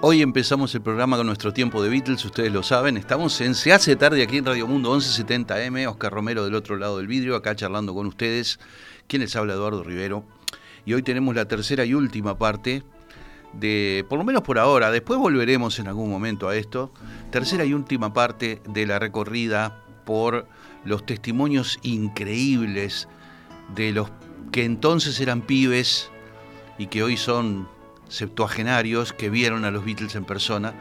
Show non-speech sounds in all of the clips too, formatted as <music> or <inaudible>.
Hoy empezamos el programa con nuestro tiempo de Beatles, ustedes lo saben. Estamos en Se hace tarde aquí en Radio Mundo 1170M. Oscar Romero del otro lado del vidrio, acá charlando con ustedes. Quien les habla, Eduardo Rivero. Y hoy tenemos la tercera y última parte de, por lo menos por ahora, después volveremos en algún momento a esto. Tercera y última parte de la recorrida por los testimonios increíbles de los que entonces eran pibes y que hoy son septuagenarios que vieron a los Beatles en persona,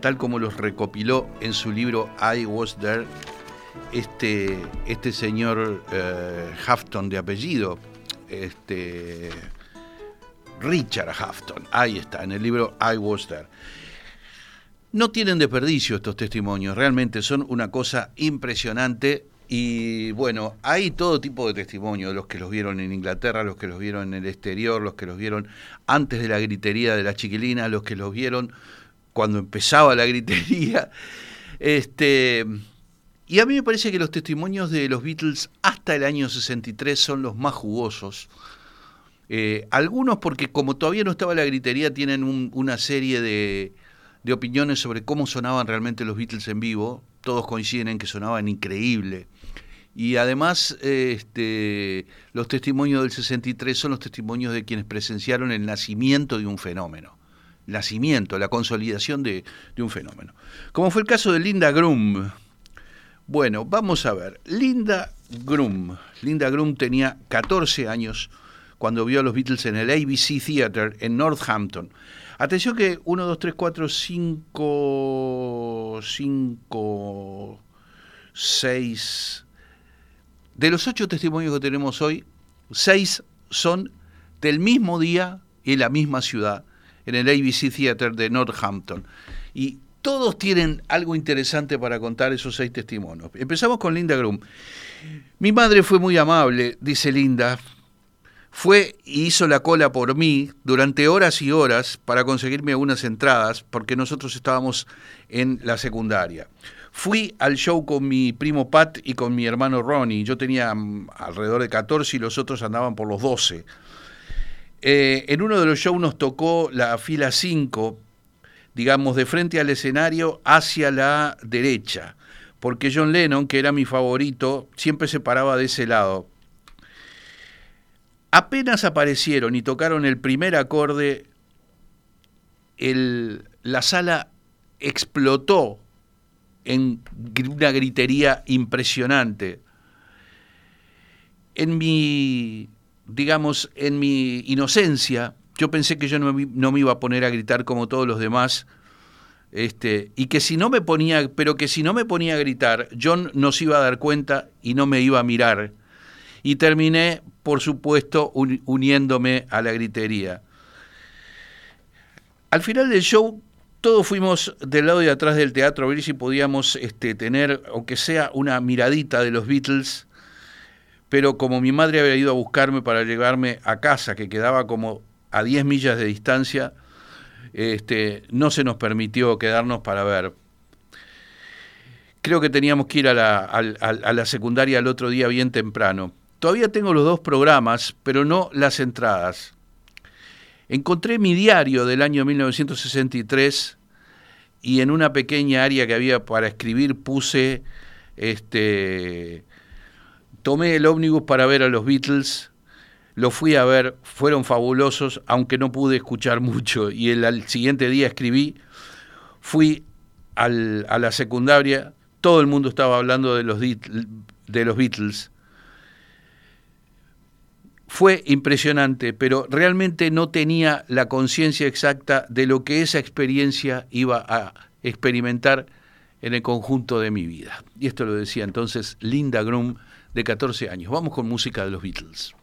tal como los recopiló en su libro I Was There este, este señor eh, Hafton de apellido, este, Richard Hafton, ahí está, en el libro I Was There. No tienen desperdicio estos testimonios, realmente son una cosa impresionante y bueno, hay todo tipo de testimonios, los que los vieron en Inglaterra, los que los vieron en el exterior, los que los vieron antes de la gritería de la chiquilina, los que los vieron cuando empezaba la gritería. Este, y a mí me parece que los testimonios de los Beatles hasta el año 63 son los más jugosos. Eh, algunos porque como todavía no estaba la gritería tienen una serie de, de opiniones sobre cómo sonaban realmente los Beatles en vivo. Todos coinciden en que sonaban increíble. Y además, este, los testimonios del 63 son los testimonios de quienes presenciaron el nacimiento de un fenómeno. Nacimiento, la consolidación de, un fenómeno. Como fue el caso de Linda Grum. Bueno, vamos a ver. Linda Grum. Linda Grum tenía 14 años cuando vio a los Beatles en el ABC Theater en Northampton. Atención que 1, 2, 3, 4, 5, 5, 6, de los ocho testimonios que tenemos hoy, seis son del mismo día y en la misma ciudad, en el ABC Theater de Northampton. Y todos tienen algo interesante para contar esos seis testimonios. Empezamos con Linda Grum. Mi madre fue muy amable, dice Linda. Fue y hizo la cola por mí durante horas y horas para conseguirme algunas entradas, porque nosotros estábamos en la secundaria. Fui al show con mi primo Pat y con mi hermano Ronnie. Yo tenía mm, alrededor de 14 y los otros andaban por los 12. Eh, en uno de los shows nos tocó la fila 5, digamos, de frente al escenario hacia la derecha, porque John Lennon, que era mi favorito, siempre se paraba de ese lado. Apenas aparecieron y tocaron el primer acorde, la sala explotó en una gritería impresionante. En mi, digamos, en mi inocencia, yo pensé que yo no, me iba a poner a gritar como todos los demás, este, y que si no me ponía, pero que si no me ponía a gritar, John no se iba a dar cuenta y no me iba a mirar. Y terminé, por supuesto, uniéndome a la gritería. Al final del show todos fuimos del lado de atrás del teatro a ver si podíamos este, tener, aunque sea una miradita de los Beatles, pero como mi madre había ido a buscarme para llevarme a casa, que quedaba como a 10 millas de distancia, este, no se nos permitió quedarnos para ver. Creo que teníamos que ir a la, a la secundaria el otro día bien temprano. Todavía tengo los dos programas, pero no las entradas. Encontré mi diario del año 1963 y en una pequeña área que había para escribir puse, este, tomé el ómnibus para ver a los Beatles, lo fui a ver, fueron fabulosos, aunque no pude escuchar <laughs> mucho, y el, al siguiente día escribí, fui a la secundaria, todo el mundo estaba hablando de los, de los Beatles, fue impresionante, pero realmente no tenía la conciencia exacta de lo que esa experiencia iba a experimentar en el conjunto de mi vida. Y esto lo decía entonces Linda Grum, de 14 años. Vamos con música de los Beatles.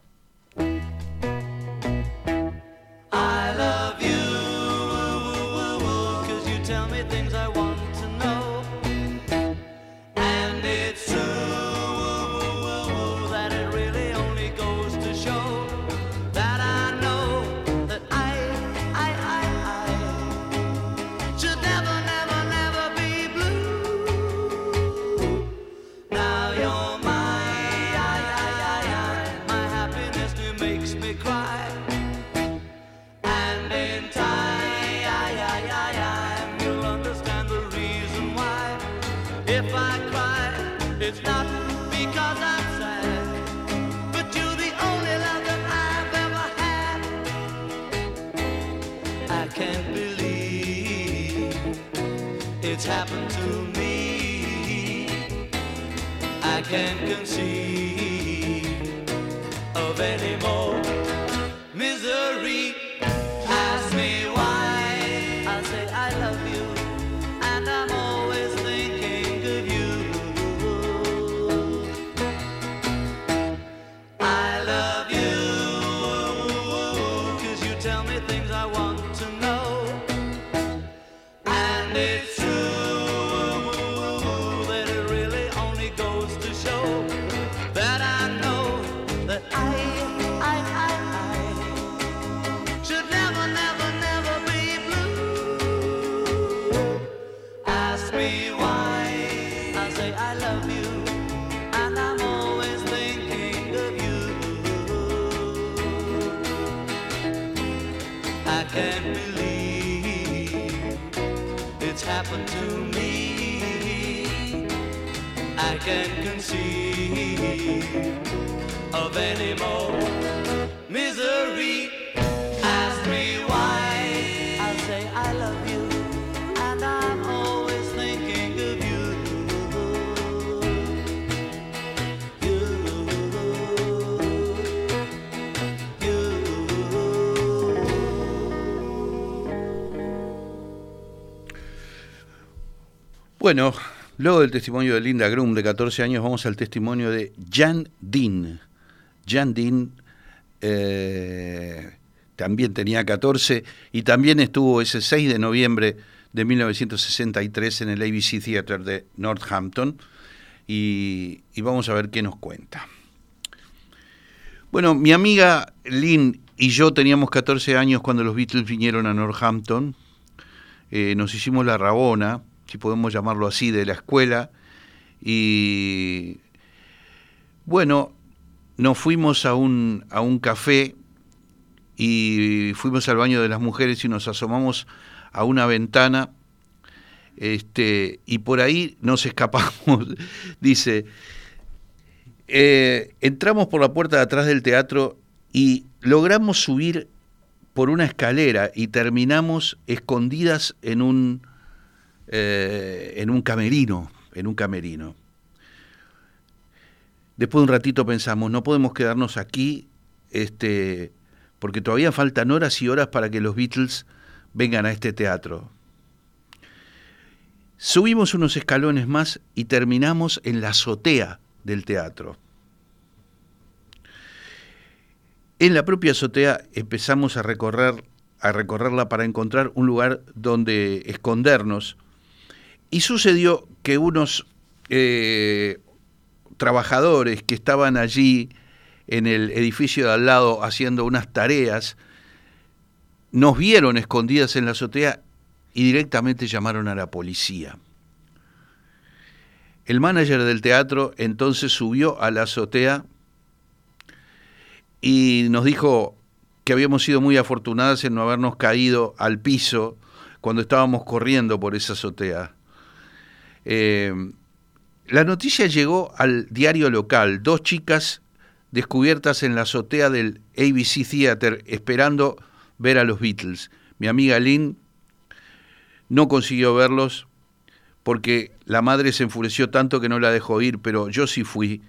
Bueno, luego del testimonio de Linda Grum, de 14 años, vamos al testimonio de Jan Dean. Jan Dean eh, también tenía 14 y también estuvo ese 6 de noviembre de 1963 en el ABC Theatre de Northampton y, vamos a ver qué nos cuenta. Bueno, mi amiga Lynn y yo teníamos 14 años cuando los Beatles vinieron a Northampton. Eh, nos hicimos la rabona si podemos llamarlo así, de la escuela. Y bueno, nos fuimos a un, a un café y fuimos al baño de las mujeres y nos asomamos a una ventana este, y por ahí nos escapamos. <laughs> Dice, eh, entramos por la puerta de atrás del teatro y logramos subir por una escalera y terminamos escondidas en un eh, en un camerino, en un camerino. Después de un ratito pensamos, no podemos quedarnos aquí, este, porque todavía faltan horas y horas para que los Beatles vengan a este teatro. Subimos unos escalones más y terminamos en la azotea del teatro. En la propia azotea empezamos a recorrer a recorrerla para encontrar un lugar donde escondernos y sucedió que unos eh, trabajadores que estaban allí en el edificio de al lado haciendo unas tareas, nos vieron escondidas en la azotea y directamente llamaron a la policía. El manager del teatro entonces subió a la azotea y nos dijo que habíamos sido muy afortunadas en no habernos caído al piso cuando estábamos corriendo por esa azotea. Eh, la noticia llegó al diario local, dos chicas descubiertas en la azotea del ABC Theater esperando ver a los Beatles. Mi amiga Lynn no consiguió verlos porque la madre se enfureció tanto que no la dejó ir, pero yo sí fui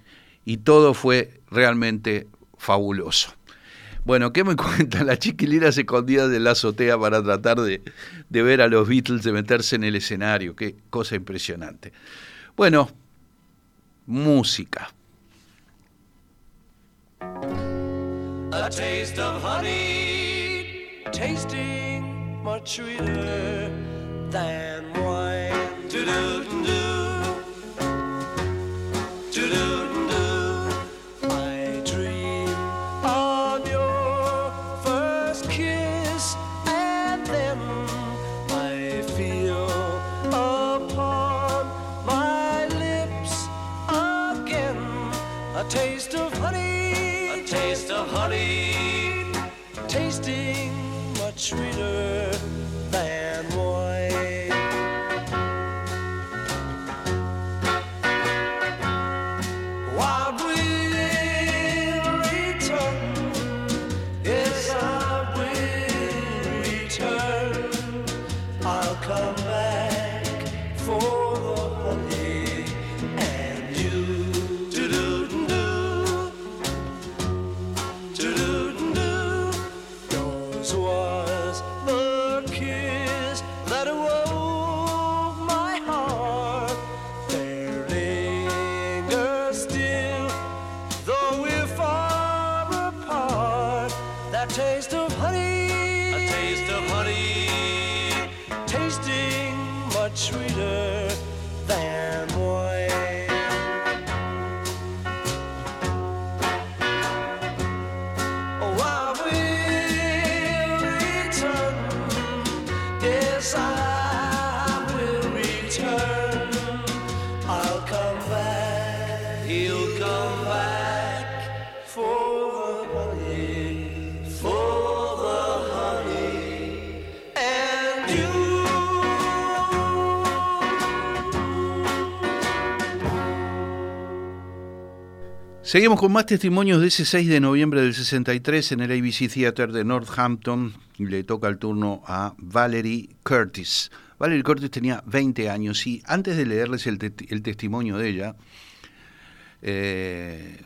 y todo fue realmente fabuloso. Bueno, ¿qué me <laughs> cuenta? La chiquilina se de la azotea para tratar de, de ver a los Beatles, de meterse en el escenario. Qué cosa impresionante. Bueno, música. A taste of honey, tasting much sweeter than wine. Seguimos con más testimonios de ese 6 de noviembre del 63 en el ABC Theater de Northampton. Le toca el turno a Valerie Curtis. Valerie Curtis tenía 20 años y antes de leerles el, te- el testimonio de ella, eh,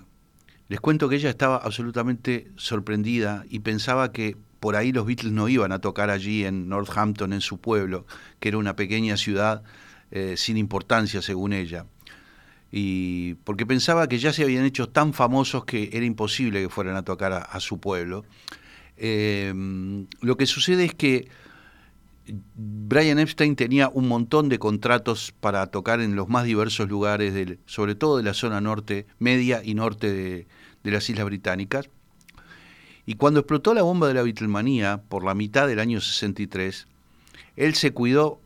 les cuento que ella estaba absolutamente sorprendida y pensaba que por ahí los Beatles no iban a tocar allí en Northampton, en su pueblo, que era una pequeña ciudad eh, sin importancia según ella y porque pensaba que ya se habían hecho tan famosos que era imposible que fueran a tocar a, su pueblo. Eh, lo que sucede es que Brian Epstein tenía un montón de contratos para tocar en los más diversos lugares, del, sobre todo de la zona norte, media y norte de, de las Islas Británicas. Y cuando explotó la bomba de la Beatlemanía por la mitad del año 63, él se cuidó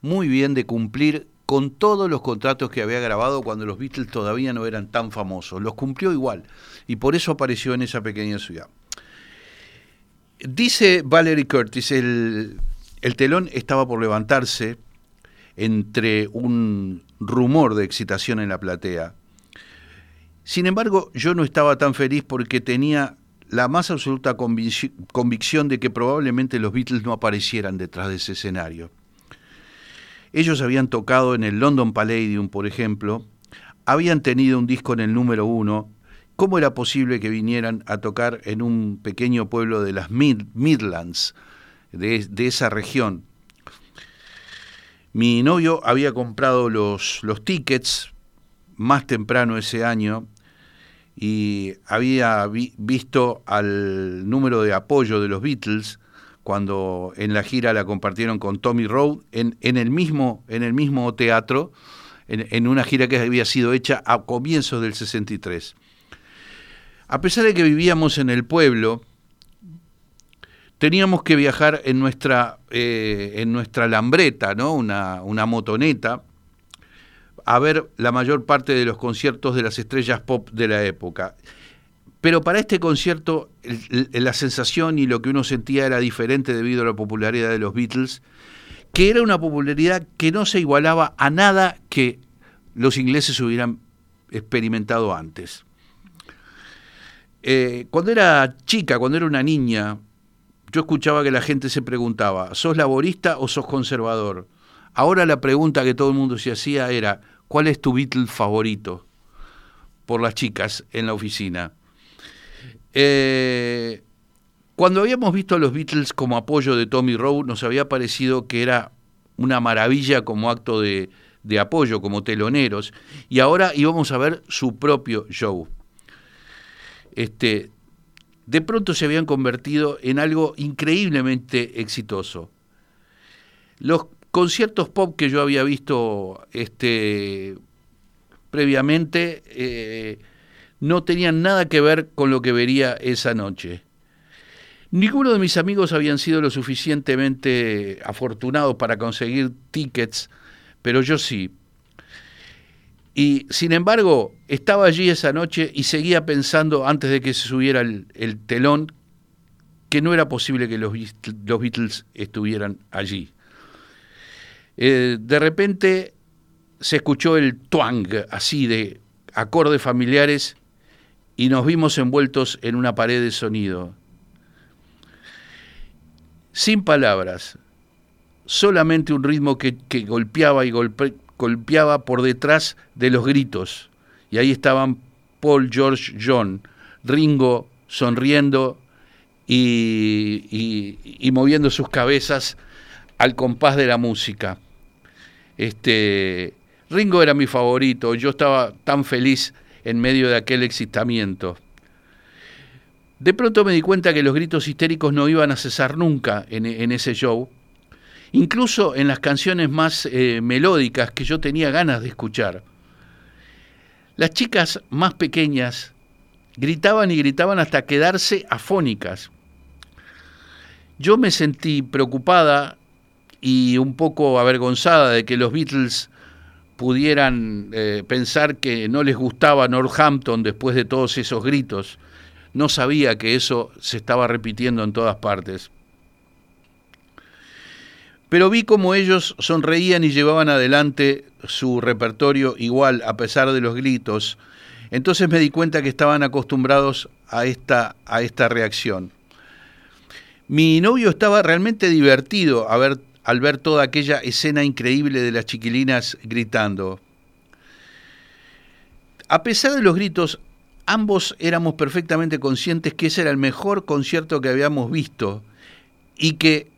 muy bien de cumplir con todos los contratos que había grabado cuando los Beatles todavía no eran tan famosos. Los cumplió igual y por eso apareció en esa pequeña ciudad. Dice Valerie Curtis, el, el telón estaba por levantarse entre un rumor de excitación en la platea. Sin embargo, yo no estaba tan feliz porque tenía la más absoluta convic- convicción de que probablemente los Beatles no aparecieran detrás de ese escenario. Ellos habían tocado en el London Palladium, por ejemplo, habían tenido un disco en el número uno. ¿Cómo era posible que vinieran a tocar en un pequeño pueblo de las Mid- Midlands, de, esa región? Mi novio había comprado los, los tickets más temprano ese año y había vi- visto al número de apoyo de los Beatles cuando en la gira la compartieron con Tommy Rowe en, en el, mismo, en el mismo teatro, en, en una gira que había sido hecha a comienzos del 63. A pesar de que vivíamos en el pueblo, teníamos que viajar en nuestra, eh, en nuestra lambreta, ¿no? una, una motoneta, a ver la mayor parte de los conciertos de las estrellas pop de la época. Pero para este concierto la sensación y lo que uno sentía era diferente debido a la popularidad de los Beatles, que era una popularidad que no se igualaba a nada que los ingleses hubieran experimentado antes. Eh, cuando era chica, cuando era una niña, yo escuchaba que la gente se preguntaba, ¿sos laborista o sos conservador? Ahora la pregunta que todo el mundo se hacía era, ¿cuál es tu Beatle favorito? Por las chicas en la oficina. Eh, cuando habíamos visto a los Beatles como apoyo de Tommy Rowe, nos había parecido que era una maravilla como acto de, apoyo, como teloneros, y ahora íbamos a ver su propio show. Este, de pronto se habían convertido en algo increíblemente exitoso. Los conciertos pop que yo había visto este, previamente eh, no tenían nada que ver con lo que vería esa noche. Ninguno de mis amigos habían sido lo suficientemente afortunados para conseguir tickets, pero yo sí. Y sin embargo, estaba allí esa noche y seguía pensando, antes de que se subiera el, el telón, que no era posible que los, Beatles- los Beatles estuvieran allí. Eh, de repente se escuchó el twang, así de acordes familiares, y nos vimos envueltos en una pared de sonido. Sin palabras, solamente un ritmo que, que golpeaba y golpe- golpeaba por detrás de los gritos. Y ahí estaban Paul, George, John, Ringo sonriendo y, y- moviendo sus cabezas al compás de la música. Este, Ringo era mi favorito, yo estaba tan feliz en medio de aquel excitamiento. De pronto me di cuenta que los gritos histéricos no iban a cesar nunca en, en ese show, incluso en las canciones más eh, melódicas que yo tenía ganas de escuchar. Las chicas más pequeñas gritaban y gritaban hasta quedarse afónicas. Yo me sentí preocupada y un poco avergonzada de que los Beatles pudieran eh, pensar que no les gustaba Northampton después de todos esos gritos. No sabía que eso se estaba repitiendo en todas partes. Pero vi cómo ellos sonreían y llevaban adelante su repertorio igual a pesar de los gritos. Entonces me di cuenta que estaban acostumbrados a esta, a esta reacción. Mi novio estaba realmente divertido a ver, al ver toda aquella escena increíble de las chiquilinas gritando. A pesar de los gritos, ambos éramos perfectamente conscientes que ese era el mejor concierto que habíamos visto y que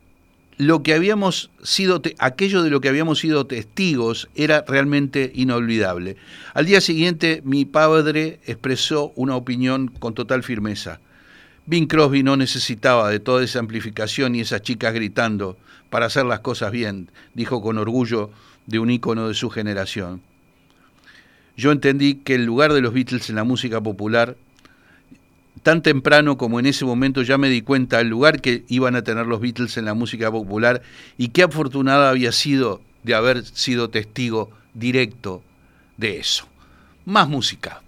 lo que habíamos sido, aquello de lo que habíamos sido testigos era realmente inolvidable. Al día siguiente, mi padre expresó una opinión con total firmeza. Bing Crosby no necesitaba de toda esa amplificación y esas chicas gritando para hacer las cosas bien, dijo con orgullo de un ícono de su generación. Yo entendí que el lugar de los Beatles en la música popular, tan temprano como en ese momento ya me di cuenta del lugar que iban a tener los Beatles en la música popular y qué afortunada había sido de haber sido testigo directo de eso. Más música.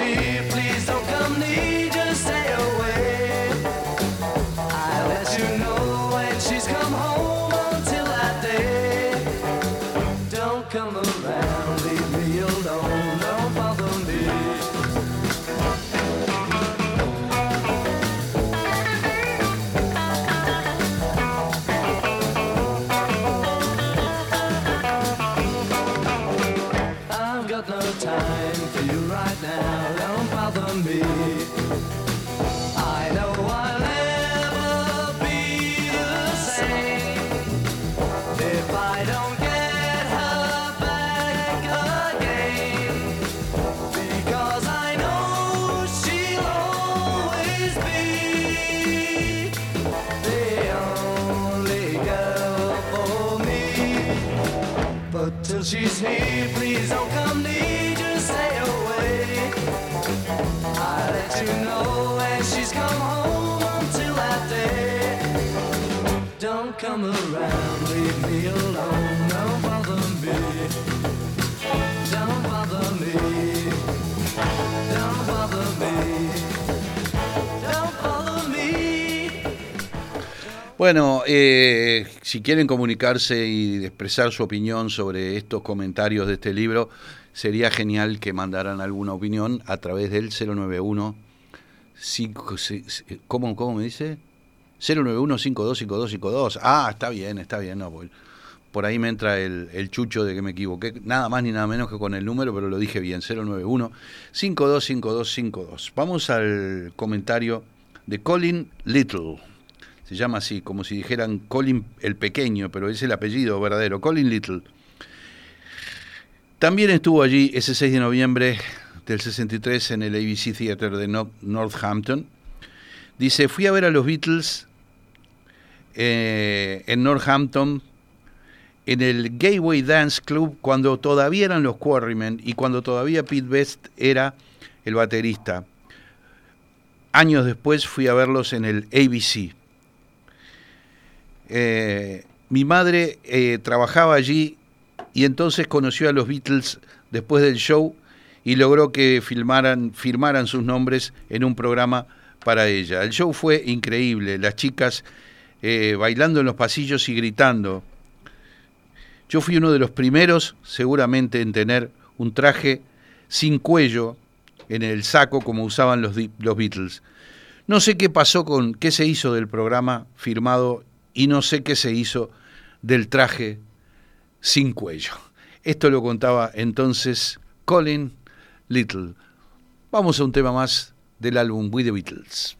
see, please don't come near. Till she's here. Please don't come near, just stay away. I let you know when she's come home until that day. Don't come around, leave me alone. Don't bother me. Bueno, eh, si quieren comunicarse y expresar su opinión sobre estos comentarios de este libro, sería genial que mandaran alguna opinión a través del 091 cinco- se- se- ¿cómo, ¿Cómo me dice? 091 525252. Ah, está bien, está bien. No, por, por ahí me entra el, el chucho de que me equivoqué. Nada más ni nada menos que con el número, pero lo dije bien. 091 525252. Vamos al comentario de Colin Little. Se llama así, como si dijeran Colin el pequeño, pero es el apellido verdadero, Colin Little. También estuvo allí ese 6 de noviembre del 63 en el ABC Theater de No- Northampton. Dice, fui a ver a los Beatles eh, en Northampton, en el Gateway Dance Club, cuando todavía eran los Quarrymen y cuando todavía Pete Best era el baterista. Años después fui a verlos en el ABC. Mi madre eh, trabajaba allí y entonces conoció a los Beatles después del show y logró que filmaran, firmaran sus nombres en un programa para ella. El show fue increíble, las chicas eh, bailando en los pasillos y gritando. Yo fui uno de los primeros, seguramente, en tener un traje sin cuello en el saco como usaban los, los Beatles. No sé qué pasó con, qué se hizo del programa firmado y no sé qué se hizo del traje sin cuello. Esto lo contaba entonces Colin Little. Vamos a un tema más del álbum We the Beatles.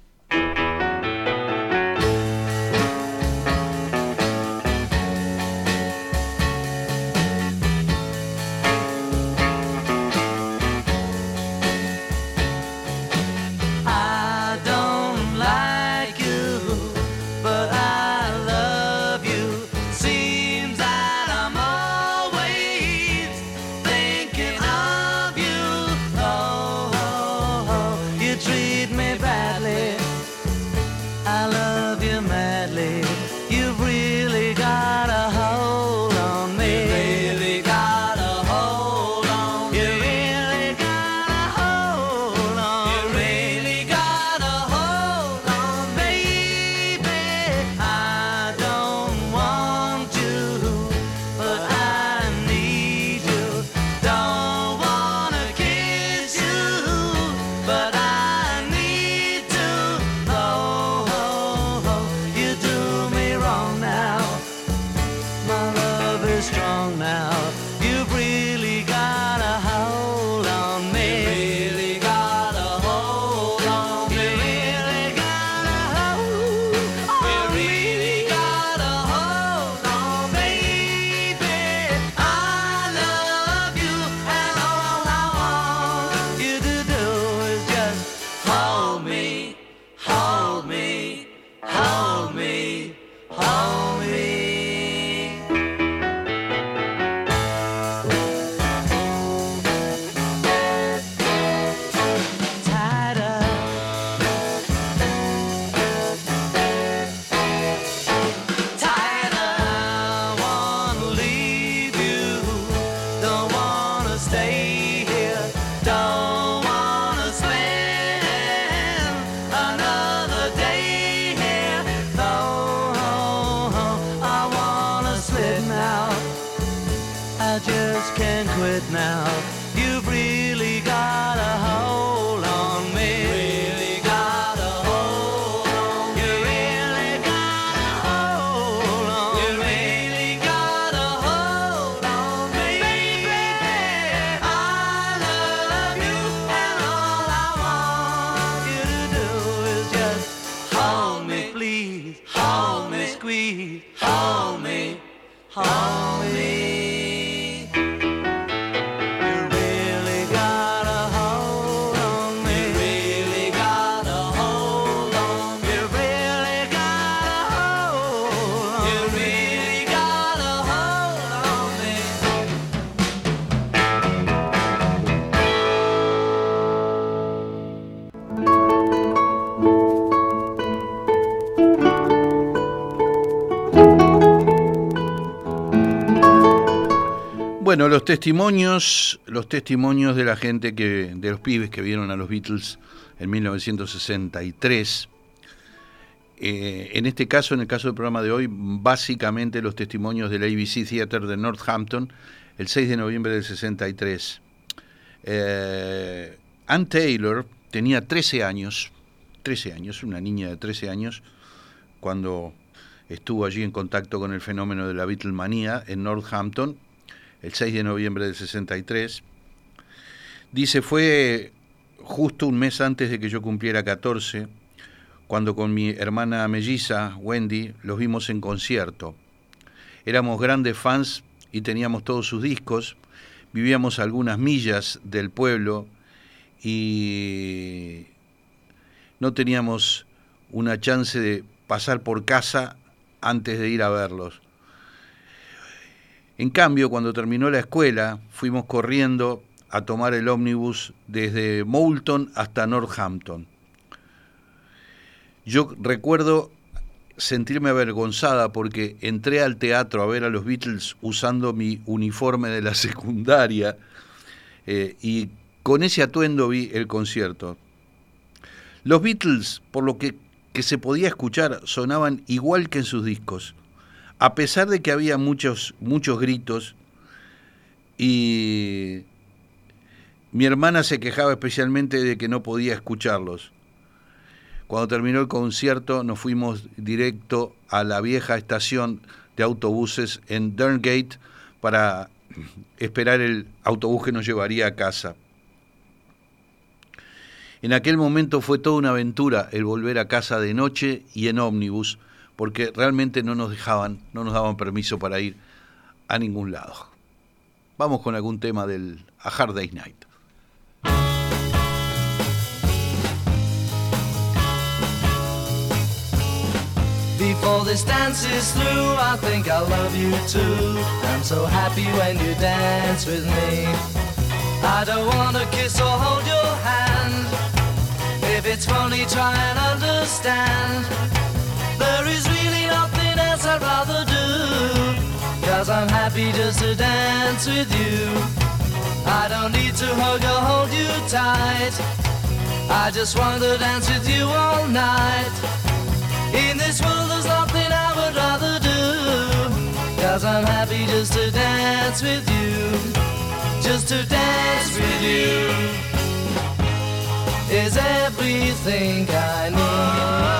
Los testimonios, los testimonios de la gente que, de los pibes que vieron a los Beatles en 1963. Eh, en este caso, en el caso del programa de hoy, básicamente los testimonios del ABC Theater de Northampton, el 6 de noviembre del 63. Eh, Ann Taylor tenía 13 años, 13 años, una niña de 13 años, cuando estuvo allí en contacto con el fenómeno de la Beatlemanía en Northampton, el 6 de noviembre del 63. Dice, fue justo un mes antes de que yo cumpliera 14, cuando con mi hermana melliza, Wendy, los vimos en concierto. Éramos grandes fans y teníamos todos sus discos, vivíamos algunas millas del pueblo y no teníamos una chance de pasar por casa antes de ir a verlos. En cambio, cuando terminó la escuela, fuimos corriendo a tomar el ómnibus desde Moulton hasta Northampton. Yo recuerdo sentirme avergonzada porque entré al teatro a ver a los Beatles usando mi uniforme de la <laughs> secundaria eh, y con ese atuendo vi el concierto. Los Beatles, por lo que, que se podía escuchar, sonaban igual que en sus discos a pesar de que había muchos, muchos gritos y mi hermana se quejaba especialmente de que no podía escucharlos. Cuando terminó el concierto nos fuimos directo a la vieja estación de autobuses en Derngate para esperar el autobús que nos llevaría a casa. En aquel momento fue toda una aventura el volver a casa de noche y en ómnibus, porque realmente no nos dejaban, no nos daban permiso para ir a ningún lado. Vamos con algún tema del A Hard Day's Night. Before this dance is through, I think I love you too. I'm so happy when you dance with me. I don't wanna kiss or hold your hand. If it's funny, try and understand. There is really nothing else I'd rather do. Cause I'm happy just to dance with you. I don't need to hug or hold you tight. I just want to dance with you all night. In this world, there's nothing I would rather do. Cause I'm happy just to dance with you. Just to dance with you is everything I need.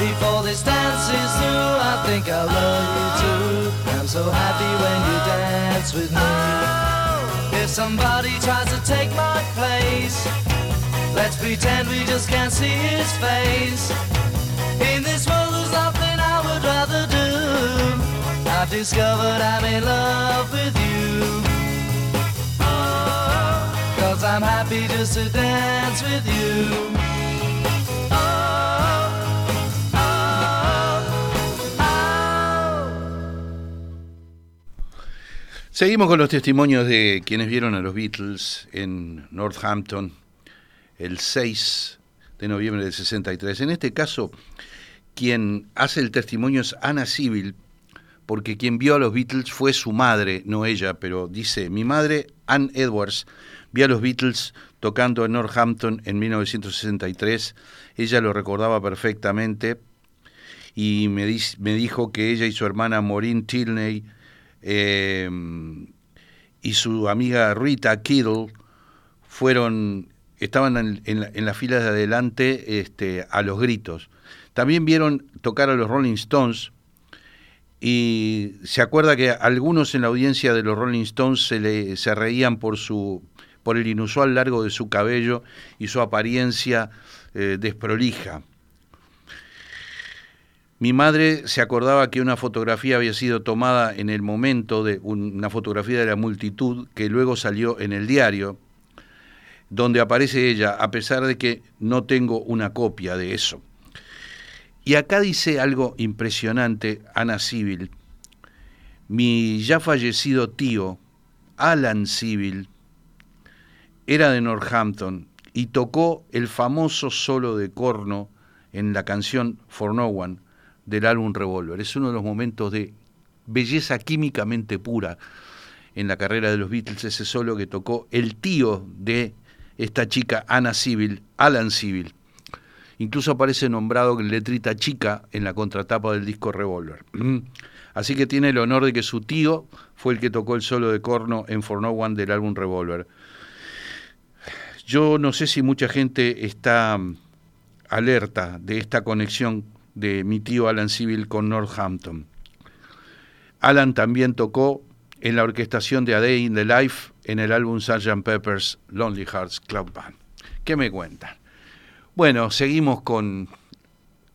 Before this dance is through, I think I love you too. I'm so happy when you dance with me. If somebody tries to take my place, let's pretend we just can't see his face. In this world, there's nothing I would rather do. I've discovered I'm in love with you. Cause I'm happy just to dance with you. Seguimos con los testimonios de quienes vieron a los Beatles en Northampton el 6 de noviembre del 63. En este caso, quien hace el testimonio es Ana Civil, porque quien vio a los Beatles fue su madre, no ella, pero dice, mi madre, Ann Edwards, vio a los Beatles tocando en Northampton en 1963, ella lo recordaba perfectamente y me, me dijo que ella y su hermana Maureen Tilney eh, y su amiga Rita Kittle fueron, estaban en las filas de adelante este, a los gritos. También vieron tocar a los Rolling Stones y se acuerda que algunos en la audiencia de los Rolling Stones se, le, se reían por, su, por el inusual largo de su cabello y su apariencia eh, desprolija. Mi madre se acordaba que una fotografía había sido tomada en el momento de una fotografía de la multitud que luego salió en el diario, donde aparece ella, a pesar de que no tengo una copia de eso. Y acá dice algo impresionante Ana Civil. Mi ya fallecido tío, Alan Civil, era de Northampton y tocó el famoso solo de corno en la canción For No One del álbum Revolver. Es uno de los momentos de belleza químicamente pura en la carrera de los Beatles, ese solo que tocó el tío de esta chica, Anna Civil, Alan Civil. Incluso aparece nombrado letrita chica en la contratapa del disco Revolver. <clears throat> Así que tiene el honor de que su tío fue el que tocó el solo de corno en For No One del álbum Revolver. Yo no sé si mucha gente está alerta de esta conexión de mi tío Alan Civil con Northampton. Alan también tocó en la orquestación de A Day in the Life en el álbum Sgt. Pepper's Lonely Hearts Club Band. ¿Qué me cuentan? Bueno, seguimos con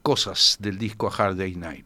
cosas del disco A Hard Day Night.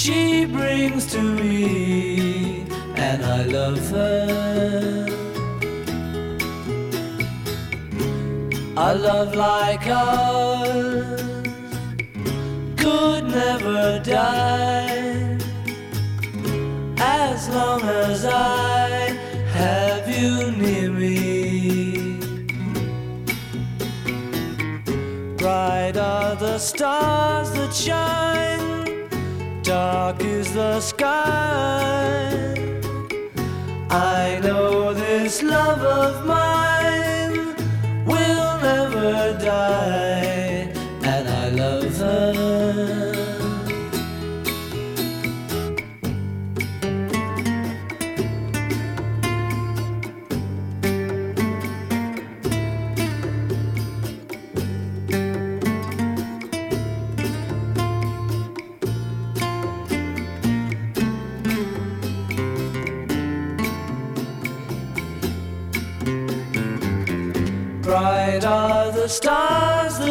she brings to me, and I love her. A love like ours could never die as long as I have you near me. Bright are the stars that shine, dark is the sky. I know this love of mine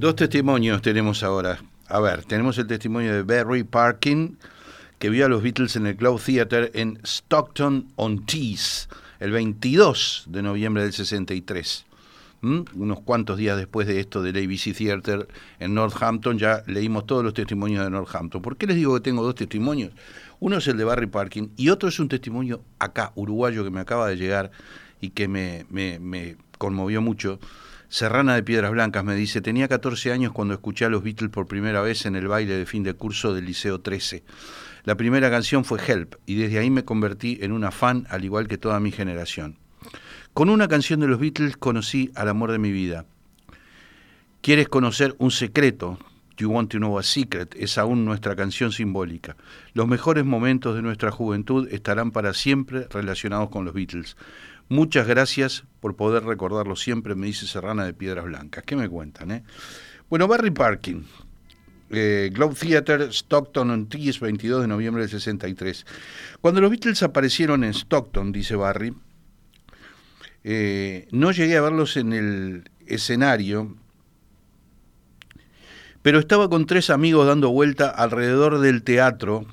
Dos testimonios tenemos ahora. A ver, tenemos el testimonio de Barry Parkin, que vio a los Beatles en el Globe Theatre en Stockton-on-Tees el 22 de noviembre del 63. ¿Mm? Unos cuantos días después de esto del ABC Theatre en Northampton, ya leímos todos los testimonios de Northampton. ¿Por qué les digo que tengo dos testimonios? Uno es el de Barry Parkin y otro es un testimonio acá, uruguayo, que me acaba de llegar y que me, me, me conmovió mucho. Serrana de Piedras Blancas me dice, tenía 14 años cuando escuché a los Beatles por primera vez en el baile de fin de curso del Liceo 13. La primera canción fue Help y desde ahí me convertí en una fan al igual que toda mi generación. Con una canción de los Beatles conocí al amor de mi vida. ¿Quieres conocer un secreto? You Want to Know a Secret es aún nuestra canción simbólica. Los mejores momentos de nuestra juventud estarán para siempre relacionados con los Beatles. Muchas gracias por poder recordarlo siempre, me dice Serrana de Piedras Blancas. ¿Qué me cuentan? Eh? Bueno, Barry Parkin, eh, Globe Theatre, Stockton on Tees, 22 de noviembre del 63. Cuando los Beatles aparecieron en Stockton, dice Barry, eh, no llegué a verlos en el escenario, Pero estaba con tres amigos dando vuelta alrededor del teatro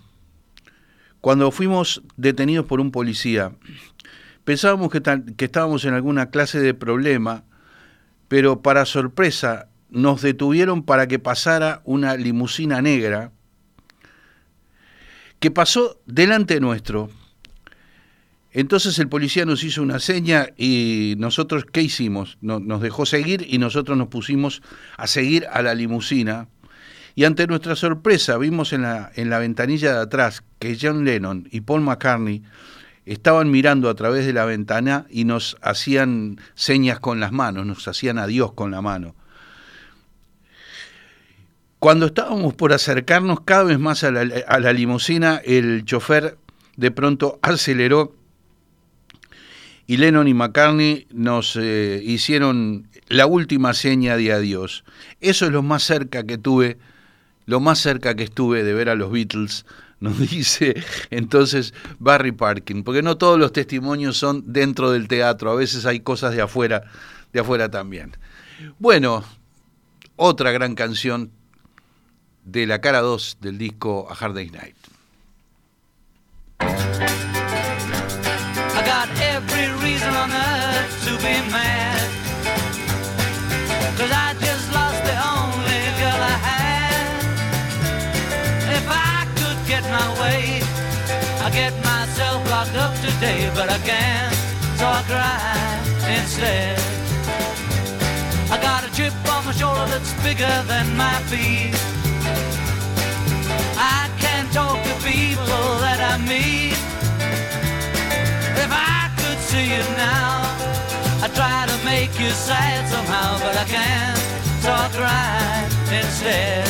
cuando fuimos detenidos por un policía. Pensábamos que, estábamos en alguna clase de problema, pero para sorpresa nos detuvieron para que pasara una limusina negra que pasó delante nuestro. Entonces el policía nos hizo una seña y nosotros, ¿qué hicimos? No- nos dejó seguir y nosotros nos pusimos a seguir a la limusina. Y ante nuestra sorpresa vimos en la, en la ventanilla de atrás que John Lennon y Paul McCartney estaban mirando a través de la ventana y nos hacían señas con las manos, nos hacían adiós con la mano. Cuando estábamos por acercarnos cada vez más a la, a la limusina, el chofer de pronto aceleró y Lennon y McCartney nos eh, hicieron la última seña de adiós. Eso es lo más cerca que tuve, lo más cerca que estuve de ver a los Beatles, nos <laughs> dice entonces Barry Parkin, porque no todos los testimonios son dentro del teatro, a veces hay cosas de afuera, de afuera también. Bueno, otra gran canción de la cara 2 del disco A Hard Day's Night. Get myself locked up today, but I can't, so I cry instead. I got a chip on my shoulder that's bigger than my feet. I can't talk to people that I meet. If I could see you now, I'd try to make you sad somehow, but I can't, so I cry instead.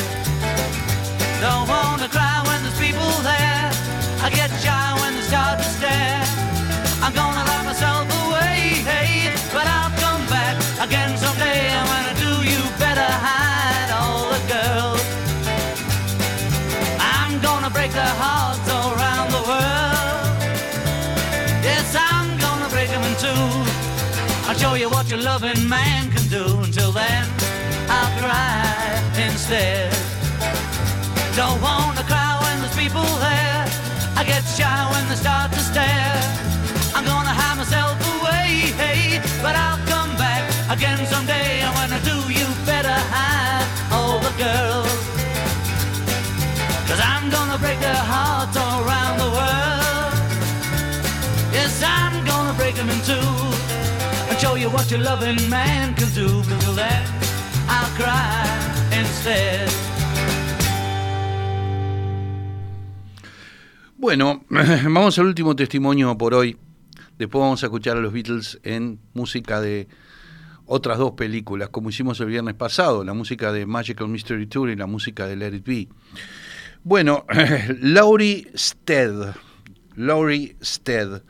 Don't wanna cry when there's people there. I get shy when they start to stare. I'm gonna lock myself away, hey, but I'll come back again someday. And when I do, you better hide all the girls. I'm gonna break their hearts all around the world. Yes, I'm gonna break them in two. I'll show you what your loving man can do. Until then, I'll cry instead. Don't wanna cry when there's people there. Shy when they start to stare. I'm gonna hide myself away, hey, but I'll come back again someday. And when I do, you better hide all the girls. Cause I'm gonna break their hearts all around the world. Yes, I'm gonna break them in two and show you what your loving man can do. Till then, I'll cry instead. Bueno, <laughs> vamos al último testimonio por hoy. Después vamos a escuchar a los Beatles en música de otras dos películas, como hicimos el viernes pasado, la música de Magical Mystery Tour y la música de Let It Be. Bueno, <laughs> Laurie Stead, Laurie Stead,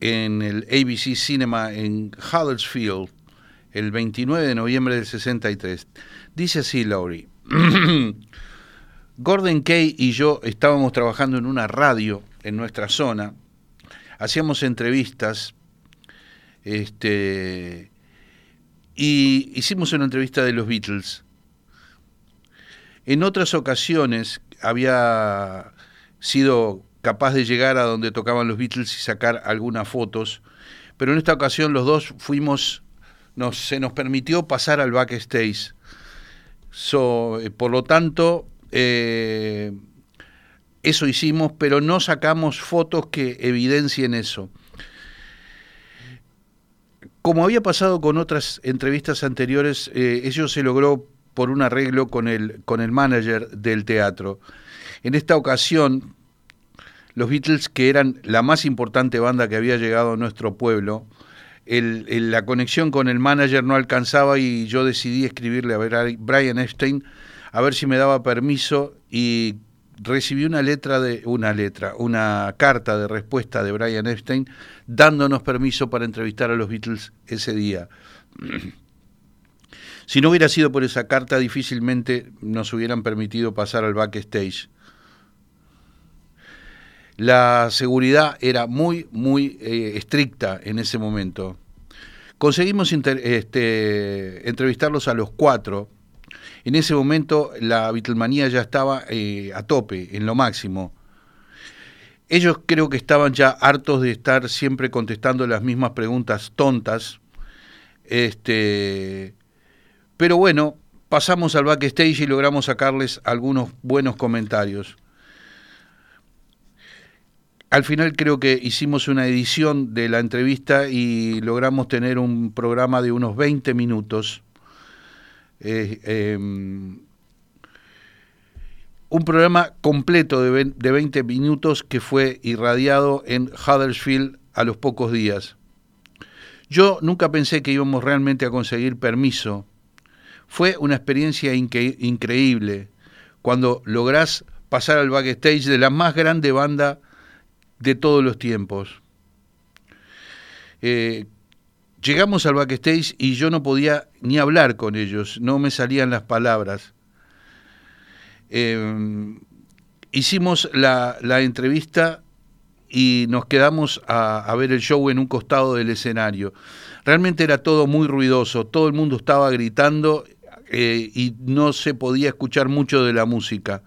en el ABC Cinema en Huddersfield, el 29 de noviembre del 63. Dice así Laurie. <clears throat> Gordon Kay y yo estábamos trabajando en una radio en nuestra zona, hacíamos entrevistas, este, y hicimos una entrevista de los Beatles. En otras ocasiones había sido capaz de llegar a donde tocaban los Beatles y sacar algunas fotos, pero en esta ocasión los dos fuimos, nos, se nos permitió pasar al backstage. So, eh, por lo tanto, eh, eso hicimos, pero no sacamos fotos que evidencien eso. Como había pasado con otras entrevistas anteriores, eh, eso se logró por un arreglo con el, con el manager del teatro. En esta ocasión, los Beatles, que eran la más importante banda que había llegado a nuestro pueblo, la conexión con el manager no alcanzaba y yo decidí escribirle a Brian Epstein a ver si me daba permiso y recibí una letra de una letra, una carta de respuesta de Brian Epstein dándonos permiso para entrevistar a los Beatles ese día. <clears throat> Si no hubiera sido por esa carta, difícilmente nos hubieran permitido pasar al backstage. La seguridad era muy, muy eh, estricta en ese momento. Conseguimos este, entrevistarlos a los cuatro En ese momento la Beatlemanía ya estaba eh, a tope, en lo máximo. Ellos creo que estaban ya hartos de estar siempre contestando las mismas preguntas tontas. Este, pero bueno, pasamos al backstage y logramos sacarles algunos buenos comentarios. Al final creo que hicimos una edición de la entrevista y logramos tener un programa de unos 20 minutos. Em, un programa completo de, ve- de 20 minutos que fue irradiado en Huddersfield a los pocos días. Yo nunca pensé que íbamos realmente a conseguir permiso. Fue una experiencia incre- increíble cuando lográs pasar al backstage de la más grande banda de todos los tiempos. Eh, llegamos al backstage y yo no podía ni hablar con ellos, no me salían las palabras. Eh, hicimos la, entrevista y nos quedamos a, a ver el show en un costado del escenario. Realmente era todo muy ruidoso, todo el mundo estaba gritando eh, y no se podía escuchar mucho de la música.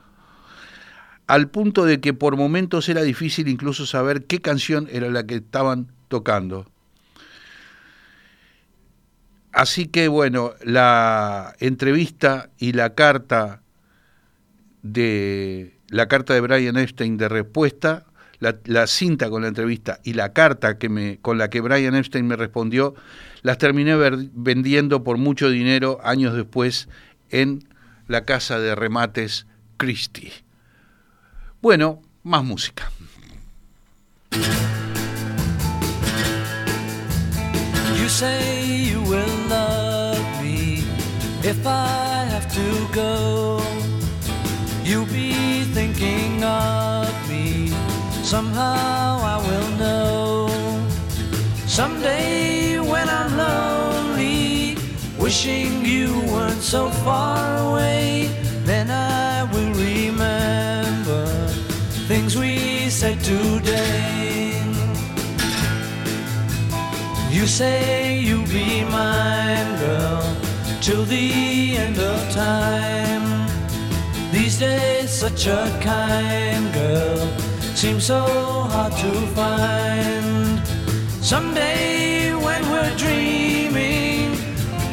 Al punto de que por momentos era difícil incluso saber qué canción era la que estaban tocando. Así que bueno, la entrevista y la carta de la carta de Brian Epstein de respuesta, la, cinta con la entrevista y la carta que me, con la que Brian Epstein me respondió, las terminé vendiendo por mucho dinero años después en la casa de remates Christie. Bueno, más música. If I have to go. You'll be thinking of me. Somehow I will know. Someday when I'm lonely, wishing you weren't so far away, then I will remember things we said today. You say you'll be mine, girl, till the end of time. These days, such a kind girl seems so hard to find. Someday, when we're dreaming,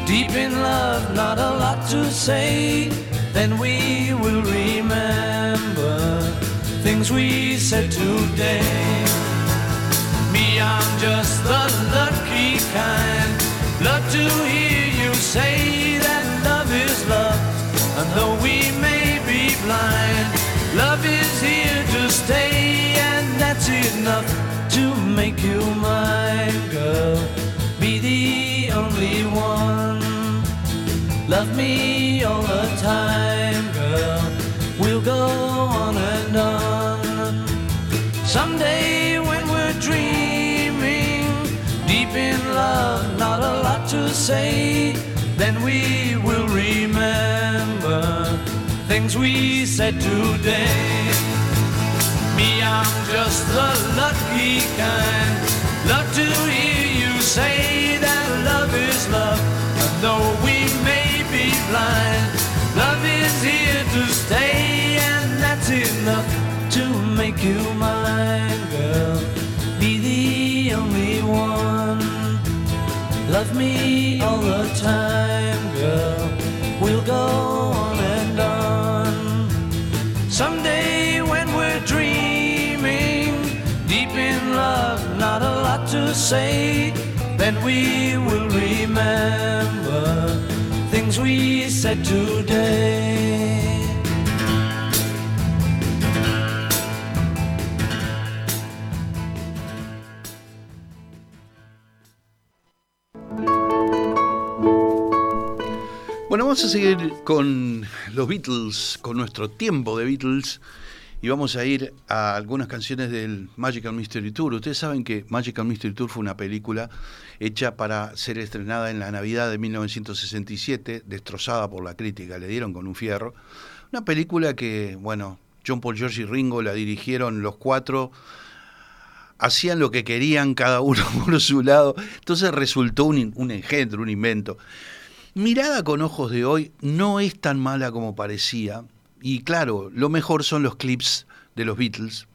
deep in love, not a lot to say, then we will remember things we said today. Me, I'm just the lucky kind. Enough to make you mine, girl. Be the only one. Love me all the time, girl. We'll go on and on. Someday when we're dreaming, deep in love, not a lot to say, then we will remember things we said today. Me, I'm just the lucky kind. Love to hear you say that love is love. And though we may be blind, love is here to stay, and that's enough to make you mine, girl. Be the only one. Love me all the time, girl. We'll go say, then we will remember things we said today. Bueno, vamos a seguir con los Beatles, con nuestro tiempo de Beatles, y vamos a ir a algunas canciones del Magical Mystery Tour. Ustedes saben que Magical Mystery Tour fue una película hecha para ser estrenada en la Navidad de 1967, destrozada por la crítica, le dieron con un fierro. Una película que, bueno, John Paul, George y Ringo la dirigieron los cuatro hacían lo que querían cada uno <laughs> por su lado, entonces resultó un, un engendro, un invento. Mirada con ojos de hoy no es tan mala como parecía. Y claro, lo mejor son los clips de los Beatles.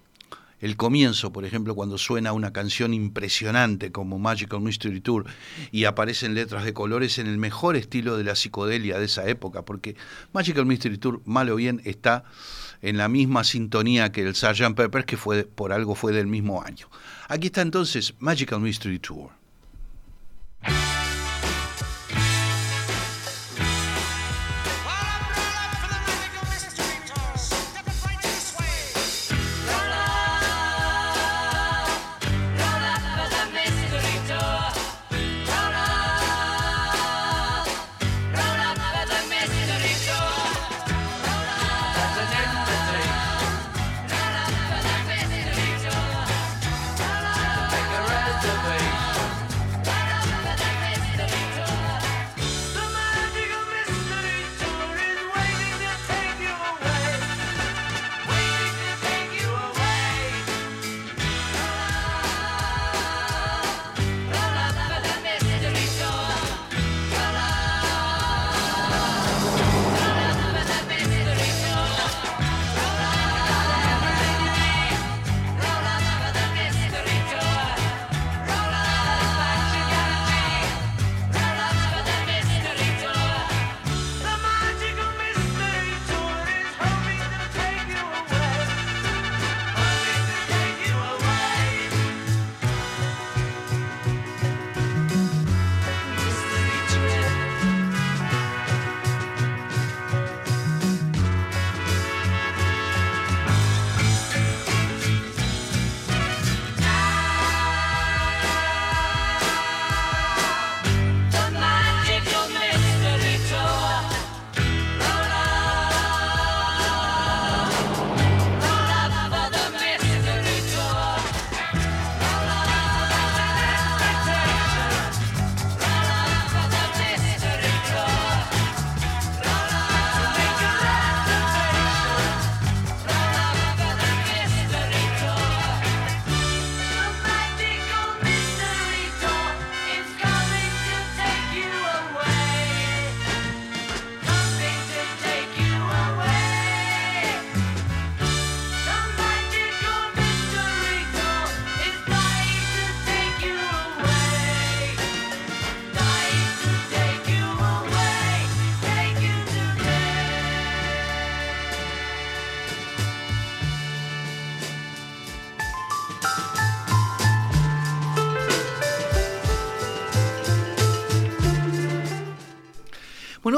El comienzo, por ejemplo, cuando suena una canción impresionante como Magical Mystery Tour y aparecen letras de colores en el mejor estilo de la psicodelia de esa época, porque Magical Mystery Tour, mal o bien, está en la misma sintonía que el Sgt. Pepper, que fue, por algo fue del mismo año. Aquí está entonces Magical Mystery Tour.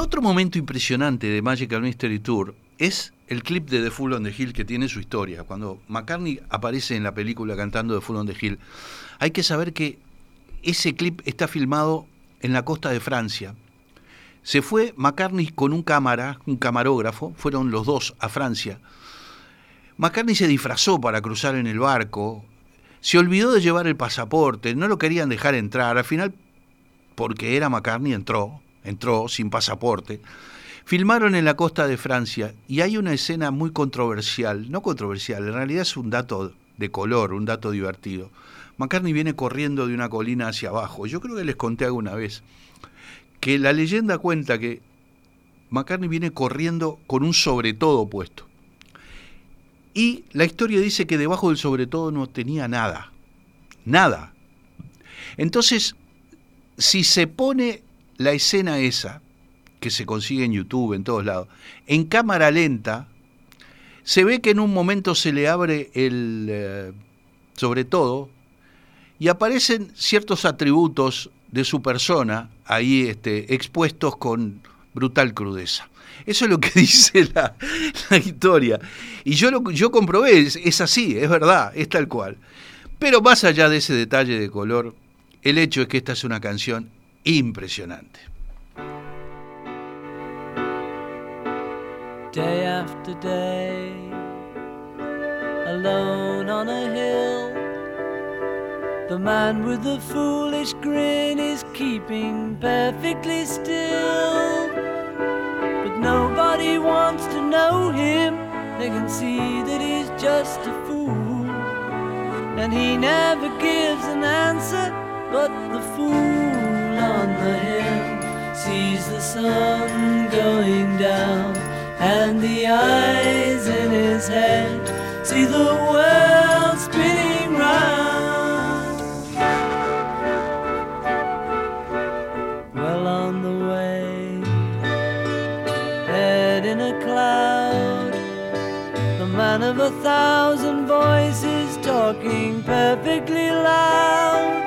Otro momento impresionante de Magical Mystery Tour es el clip de The Full on the Hill que tiene su historia. Cuando McCartney aparece en la película cantando The Full on the Hill, hay que saber que ese clip está filmado en la costa de Francia. Se fue McCartney con un cámara, un camarógrafo, fueron los dos a Francia. McCartney se disfrazó para cruzar en el barco, se olvidó de llevar el pasaporte, no lo querían dejar entrar, al final, porque era McCartney, entró, entró sin pasaporte. Filmaron en la costa de Francia y hay una escena muy controversial, no controversial, en realidad es un dato de color, un dato divertido. McCartney viene corriendo de una colina hacia abajo. Yo creo que les conté alguna vez que la leyenda cuenta que McCartney viene corriendo con un sobre todo puesto. Y la historia dice que debajo del sobre todo no tenía nada. Nada. Entonces, si se pone la escena esa, que se consigue en YouTube, en todos lados, en cámara lenta, se ve que en un momento se le abre el eh, sobre todo y aparecen ciertos atributos de su persona ahí este, expuestos con brutal crudeza. Eso es lo que <laughs> dice la, la historia. Y yo, lo, yo comprobé, es, es así, es verdad, es tal cual. Pero más allá de ese detalle de color, el hecho es que esta es una canción impresionante. day after day, alone on a hill. The man with the foolish grin is keeping perfectly still. But nobody wants to know him, they can see that he's just a fool. And he never gives an answer, but the fool on the hill sees the sun going down, and the eyes in his head see the world spinning round. Well on the way, head in a cloud, the man of a thousand voices talking perfectly loud.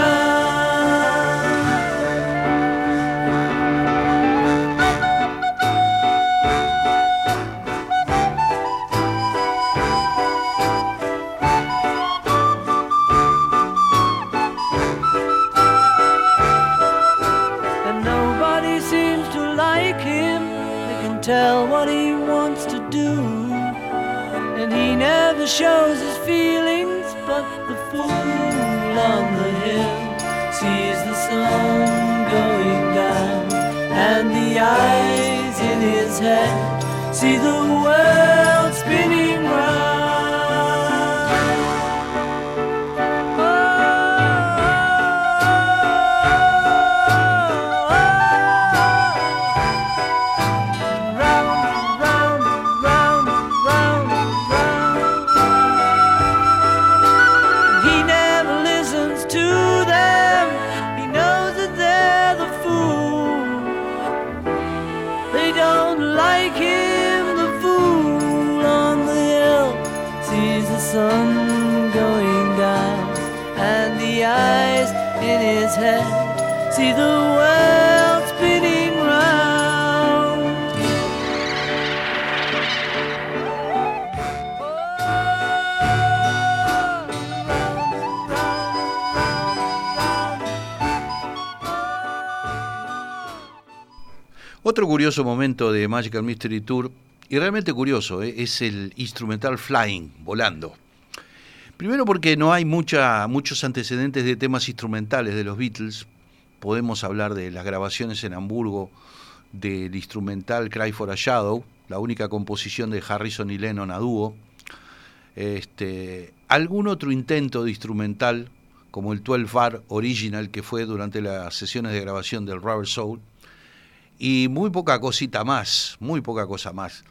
Momento de Magical Mystery Tour, y realmente curioso, ¿eh? es el instrumental Flying, volando. Primero porque no hay muchos antecedentes de temas instrumentales de los Beatles. Podemos hablar de las grabaciones en Hamburgo del instrumental Cry for a Shadow, la única composición de Harrison y Lennon a dúo. Este, algún otro intento de instrumental, como el 12 Bar Original que fue durante las sesiones de grabación del Rubber Soul, y muy poca cosita más, muy poca cosa más.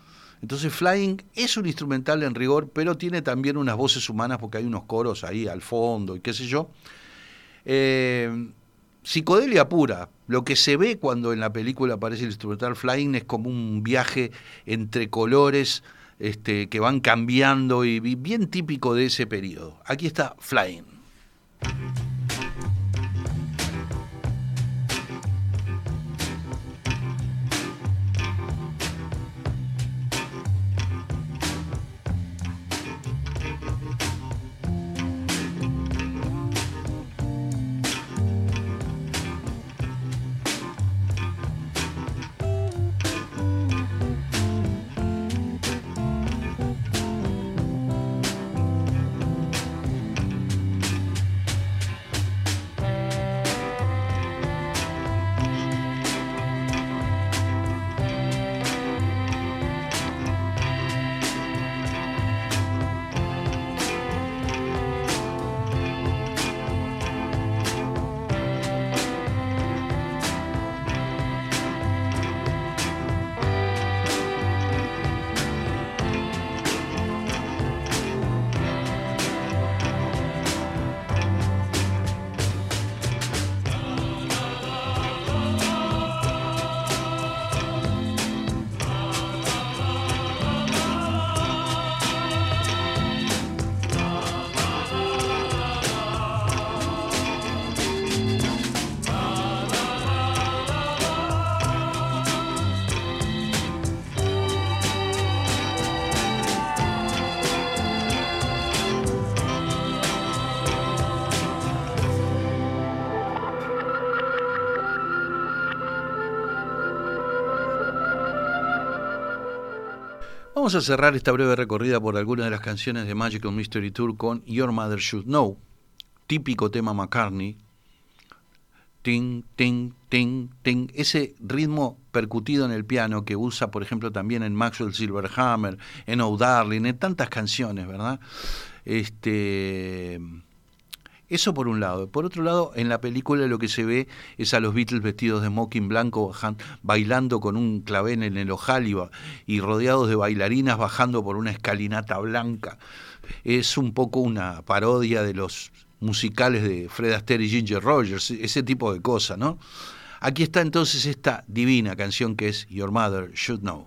Entonces Flying es un instrumental en rigor, pero tiene también unas voces humanas porque hay unos coros ahí al fondo y qué sé yo. Eh, psicodelia pura. Lo que se ve cuando en la película aparece el instrumental Flying es como un viaje entre colores este, que van cambiando y bi- bien típico de ese periodo. Aquí está Flying. Vamos a cerrar esta breve recorrida por algunas de las canciones de Magical Mystery Tour con Your Mother Should Know, típico tema McCartney. Ting, ting, ting, ting. Ese ritmo percutido en el piano que usa, por ejemplo, también en Maxwell Silverhammer, en Oh Darling, en tantas canciones, ¿verdad? Este. Eso por un lado. Por otro lado, en la película lo que se ve es a los Beatles vestidos de smoking blanco bailando con un clavel en el ojal y, y rodeados de bailarinas bajando por una escalinata blanca. Es un poco una parodia de los musicales de Fred Astaire y Ginger Rogers, ese tipo de cosas, ¿no? Aquí está entonces esta divina canción que es Your Mother Should Know.